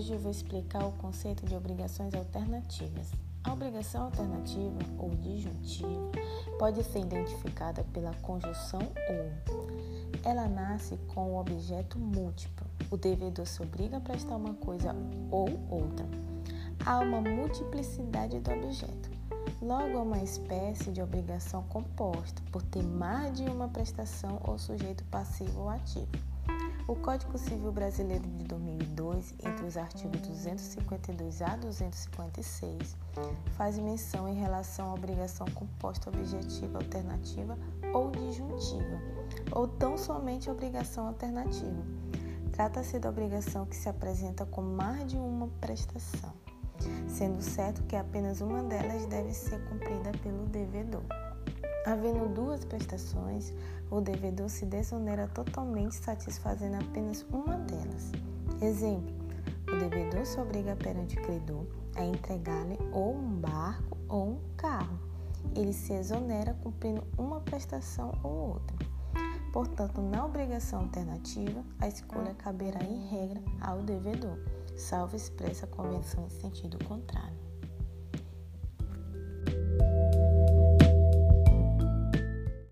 Hoje vou explicar o conceito de obrigações alternativas. A obrigação alternativa ou disjuntiva pode ser identificada pela conjunção ou. Ela nasce com o objeto múltiplo. O devedor se obriga a prestar uma coisa ou outra. Há uma multiplicidade do objeto. Logo, é uma espécie de obrigação composta por ter mais de uma prestação ou sujeito passivo ou ativo. O Código Civil Brasileiro de 2002, entre os artigos 252 a 256, faz menção em relação à obrigação composta objetiva alternativa ou disjuntiva, ou tão somente obrigação alternativa. Trata-se da obrigação que se apresenta com mais de uma prestação, sendo certo que apenas uma delas deve ser cumprida pelo devedor. Havendo duas prestações, o devedor se desonera totalmente satisfazendo apenas uma delas. Exemplo: o devedor se obriga perante o credor a entregar-lhe ou um barco ou um carro. Ele se exonera cumprindo uma prestação ou outra. Portanto, na obrigação alternativa, a escolha caberá em regra ao devedor, salvo expressa convenção em sentido contrário.